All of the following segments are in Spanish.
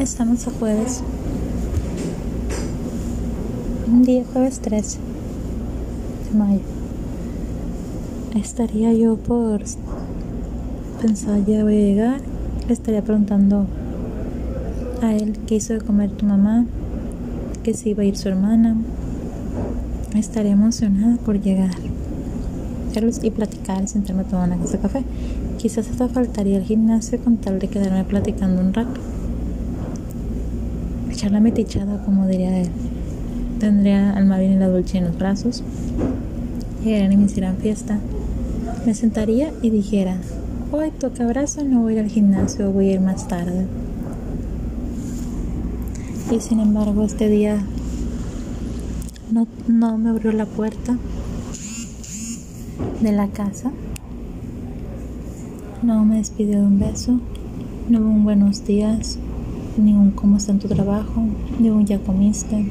Estamos a jueves. Un día jueves 13 de mayo. Estaría yo por pensar ya voy a llegar. Le estaría preguntando a él qué hizo de comer tu mamá, que si iba a ir su hermana. Estaría emocionada por llegar y platicar, sentarme a tomar una de café. Quizás hasta faltaría el gimnasio con tal de quedarme platicando un rato. Echar la metichada, como diría él. Tendría al Marvin y la Dulce en los brazos. Llegarían y me hicieran fiesta. Me sentaría y dijera, hoy toca abrazo, no voy a ir al gimnasio, voy a ir más tarde. Y sin embargo, este día no, no me abrió la puerta de la casa. No me despidió de un beso, no hubo un buenos días, ni un cómo está en tu trabajo, ni un ya comiste.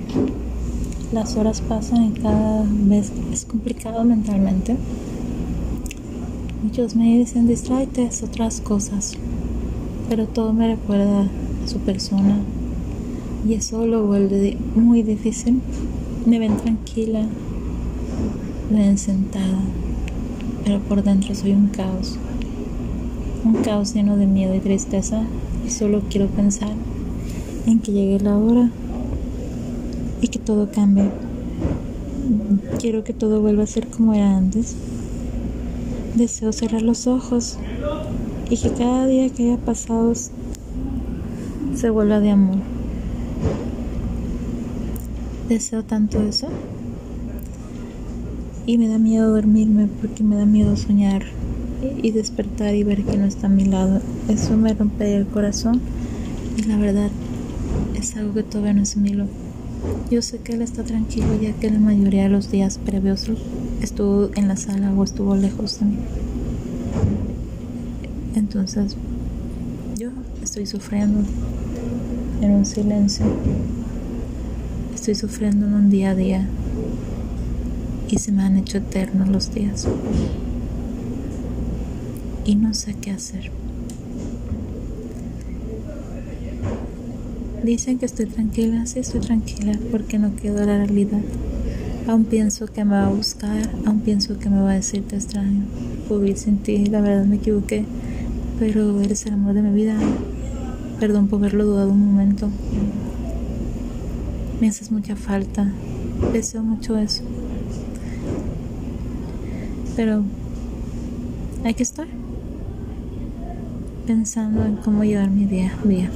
Las horas pasan y cada vez es complicado mentalmente. Muchos me dicen distráete otras cosas, pero todo me recuerda a su persona y eso lo vuelve muy difícil. Me ven tranquila, me ven sentada pero por dentro soy un caos. Un caos lleno de miedo y tristeza y solo quiero pensar en que llegue la hora y que todo cambie. Quiero que todo vuelva a ser como era antes. Deseo cerrar los ojos y que cada día que haya pasado se vuelva de amor. Deseo tanto eso y me da miedo dormirme porque me da miedo soñar y despertar y ver que no está a mi lado. Eso me rompe el corazón y la verdad es algo que todavía no asimilo. Yo sé que él está tranquilo ya que la mayoría de los días previos estuvo en la sala o estuvo lejos de mí. Entonces, yo estoy sufriendo en un silencio. Estoy sufriendo en un día a día y se me han hecho eternos los días. Y no sé qué hacer. Dicen que estoy tranquila, sí estoy tranquila porque no quedo la realidad. Aún pienso que me va a buscar, aún pienso que me va a decir te extraño. Vivir sin ti, la verdad me equivoqué, pero eres el amor de mi vida. Perdón por haberlo dudado un momento. Me haces mucha falta. Deseo mucho eso pero hay que estar pensando en cómo llevar mi día día.